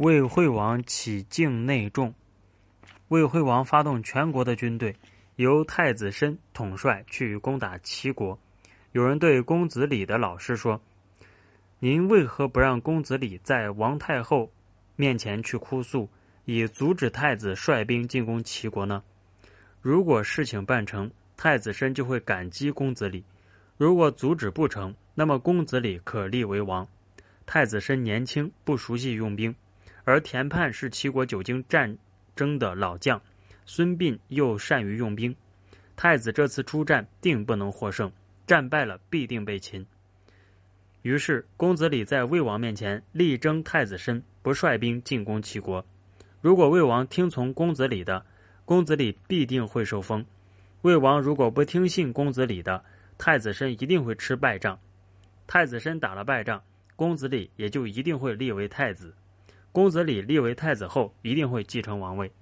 魏惠王起境内众，魏惠王发动全国的军队，由太子申统帅去攻打齐国。有人对公子李的老师说：“您为何不让公子李在王太后面前去哭诉，以阻止太子率兵进攻齐国呢？如果事情办成，太子申就会感激公子李；如果阻止不成，那么公子李可立为王。太子申年轻，不熟悉用兵。”而田盼是齐国久经战争的老将，孙膑又善于用兵，太子这次出战定不能获胜，战败了必定被擒。于是公子李在魏王面前力争太子申不率兵进攻齐国。如果魏王听从公子李的，公子李必定会受封；魏王如果不听信公子李的，太子申一定会吃败仗。太子申打了败仗，公子李也就一定会立为太子。公子李立为太子后，一定会继承王位。